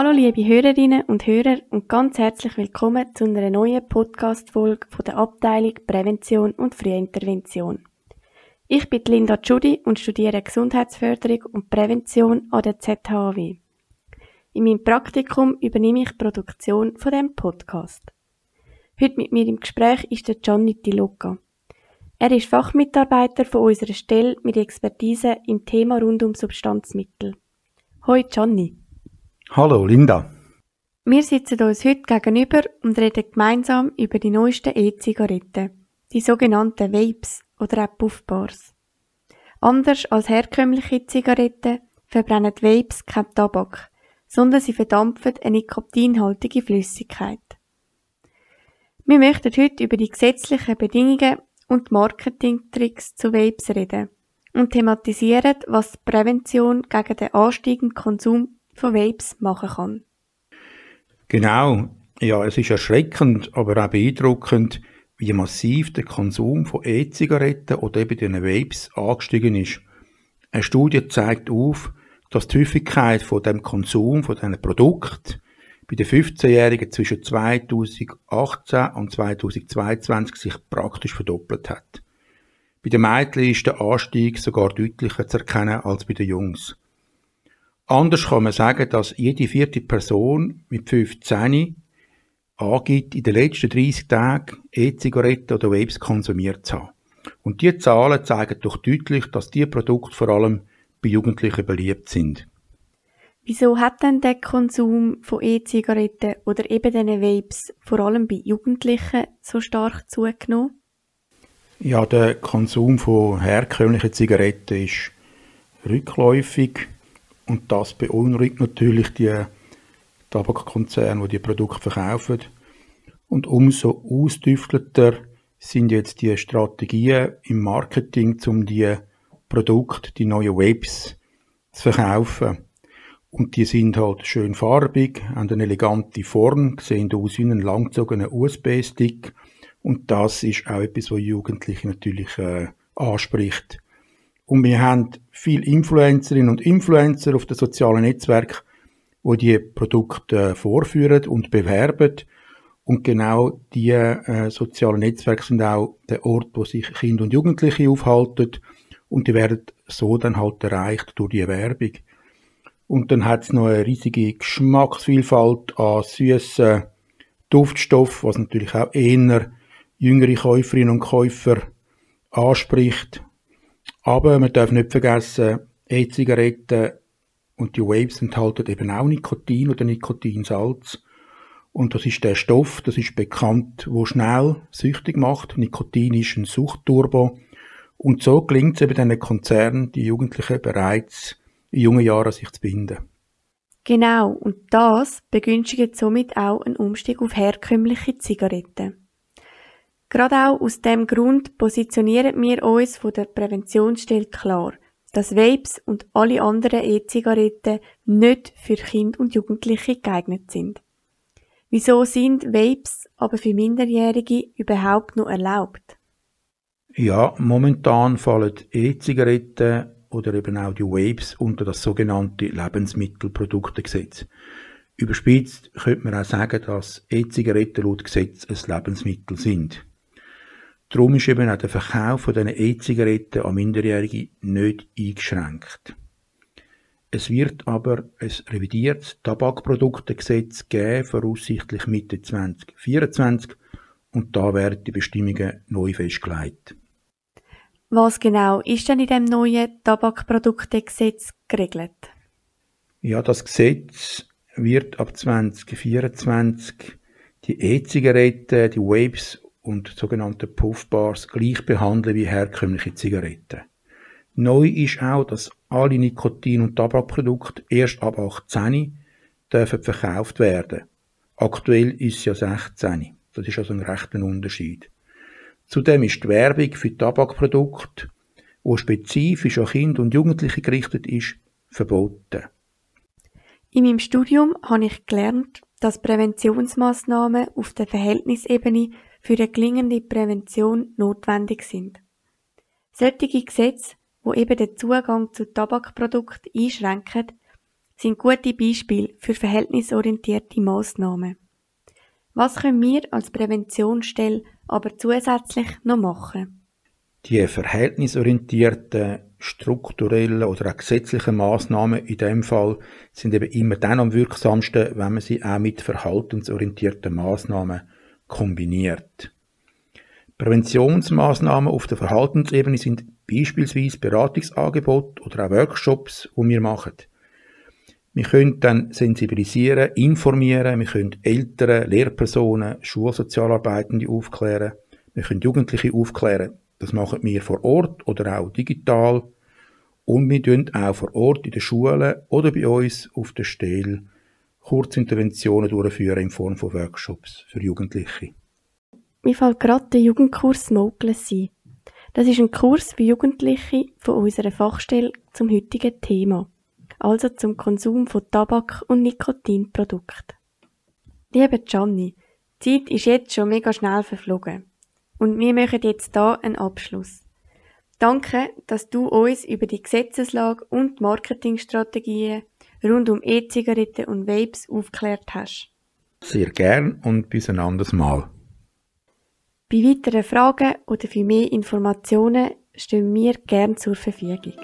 Hallo liebe Hörerinnen und Hörer und ganz herzlich willkommen zu einer neuen Podcast-Folge der Abteilung Prävention und Frühintervention. Ich bin Linda Tschudi und studiere Gesundheitsförderung und Prävention an der ZHW. In meinem Praktikum übernehme ich die Produktion von dem Podcast. Heute mit mir im Gespräch ist der Gianni Di Luca. Er ist Fachmitarbeiter von unserer Stelle mit Expertise im Thema rund um Substanzmittel. Hoi Gianni. Hallo Linda. Wir sitzen uns heute gegenüber und reden gemeinsam über die neuesten E-Zigaretten, die sogenannten Vapes oder auch Puffbars. Anders als herkömmliche Zigaretten verbrennen Vapes kein Tabak, sondern sie verdampfen eine nikotinhaltige Flüssigkeit. Wir möchten heute über die gesetzlichen Bedingungen und Marketingtricks zu Vapes reden und thematisieren, was die Prävention gegen den ansteigenden Konsum von Vapes machen kann. Genau, ja, es ist erschreckend, aber auch beeindruckend, wie massiv der Konsum von E-Zigaretten oder eben den Vapes angestiegen ist. Eine Studie zeigt auf, dass die Häufigkeit von dem Konsum von diesen Produkten bei den 15-Jährigen zwischen 2018 und 2022 sich praktisch verdoppelt hat. Bei den Mädchen ist der Anstieg sogar deutlicher zu erkennen als bei den Jungs. Anders kann man sagen, dass jede vierte Person mit 15 angibt, in den letzten 30 Tagen E-Zigaretten oder Vapes konsumiert zu haben. Und diese Zahlen zeigen doch deutlich, dass diese Produkte vor allem bei Jugendlichen beliebt sind. Wieso hat denn der Konsum von E-Zigaretten oder eben diesen Vapes vor allem bei Jugendlichen so stark zugenommen? Ja, der Konsum von herkömmlichen Zigaretten ist rückläufig und das beunruhigt natürlich die Tabakkonzerne, die die Produkte verkaufen. Und umso ausdüftelter sind jetzt die Strategien im Marketing, um die Produkte, die neuen Webs zu verkaufen. Und die sind halt schön farbig, haben eine elegante Form, sehen aus wie ein langgezogener USB-Stick. Und das ist auch etwas, was Jugendliche natürlich äh, anspricht. Und wir haben viele Influencerinnen und Influencer auf den sozialen Netzwerken, wo die Produkte äh, vorführen und bewerben. Und genau die äh, sozialen Netzwerke sind auch der Ort, wo sich Kinder und Jugendliche aufhalten. Und die werden so dann halt erreicht durch die Werbung. Und dann hat es noch eine riesige Geschmacksvielfalt an süßen Duftstoff, was natürlich auch eher jüngere Käuferinnen und Käufer anspricht. Aber man darf nicht vergessen, E-Zigaretten und die Waves enthalten eben auch Nikotin oder Nikotinsalz. Und das ist der Stoff, das ist bekannt, wo schnell süchtig macht. Nikotin ist ein Suchtturbo. Und so gelingt es eben den Konzernen, die Jugendlichen bereits in jungen Jahren sich zu binden. Genau, und das begünstigt somit auch einen Umstieg auf herkömmliche Zigaretten. Gerade auch aus dem Grund positionieren wir uns von der Präventionsstelle klar – dass Vapes und alle anderen E-Zigaretten nicht für Kinder und Jugendliche geeignet sind. Wieso sind Vapes aber für Minderjährige überhaupt noch erlaubt? Ja, momentan fallen E-Zigaretten oder eben auch die Vapes unter das sogenannte Lebensmittelproduktegesetz. Überspitzt könnte man auch sagen, dass E-Zigaretten laut Gesetz ein Lebensmittel sind. Darum ist eben auch der Verkauf von diesen E-Zigaretten an Minderjährige nicht eingeschränkt. Es wird aber ein revidiertes Tabakproduktegesetz geben, voraussichtlich Mitte 2024, und da werden die Bestimmungen neu festgelegt. Was genau ist denn in dem neuen Tabakproduktegesetz geregelt? Ja, das Gesetz wird ab 2024 die E-Zigaretten, die Vapes und sogenannte Puffbars gleich behandeln wie herkömmliche Zigaretten. Neu ist auch, dass alle Nikotin- und Tabakprodukte erst ab 18 dürfen verkauft werden. Aktuell ist es ja 16. Das ist also ein rechter Unterschied. Zudem ist die Werbung für Tabakprodukte, wo spezifisch an Kinder und Jugendliche gerichtet ist, verboten. In meinem Studium habe ich gelernt, dass Präventionsmaßnahmen auf der Verhältnisebene für eine gelingende Prävention notwendig sind. Solche Gesetze, wo eben den Zugang zu Tabakprodukten einschränken, sind gute Beispiele für verhältnisorientierte Massnahmen. Was können wir als Präventionsstelle aber zusätzlich noch machen? Die verhältnisorientierten, strukturellen oder auch gesetzlichen Maßnahmen in dem Fall sind eben immer dann am wirksamsten, wenn man sie auch mit verhaltensorientierten Maßnahmen kombiniert. Präventionsmaßnahmen auf der Verhaltensebene sind beispielsweise Beratungsangebote oder auch Workshops, die wir machen. Wir können dann sensibilisieren, informieren, wir können Eltern, Lehrpersonen, Schulsozialarbeitende aufklären, wir können Jugendliche aufklären. Das machen wir vor Ort oder auch digital. Und wir tun auch vor Ort in den Schulen oder bei uns auf der Stelle Kurzinterventionen durchführen in Form von Workshops für Jugendliche. Mir fällt gerade der Jugendkurs Smokeless ein. Das ist ein Kurs für Jugendliche von unserer Fachstelle zum heutigen Thema, also zum Konsum von Tabak- und Nikotinprodukten. Liebe Gianni, die Zeit ist jetzt schon mega schnell verflogen. Und wir machen jetzt da einen Abschluss. Danke, dass du uns über die Gesetzeslage und Marketingstrategien rund um E-Zigaretten und Vapes aufgeklärt hast. Sehr gern und bis ein anderes Mal. Bei weiteren Fragen oder für mehr Informationen stehen wir gern zur Verfügung.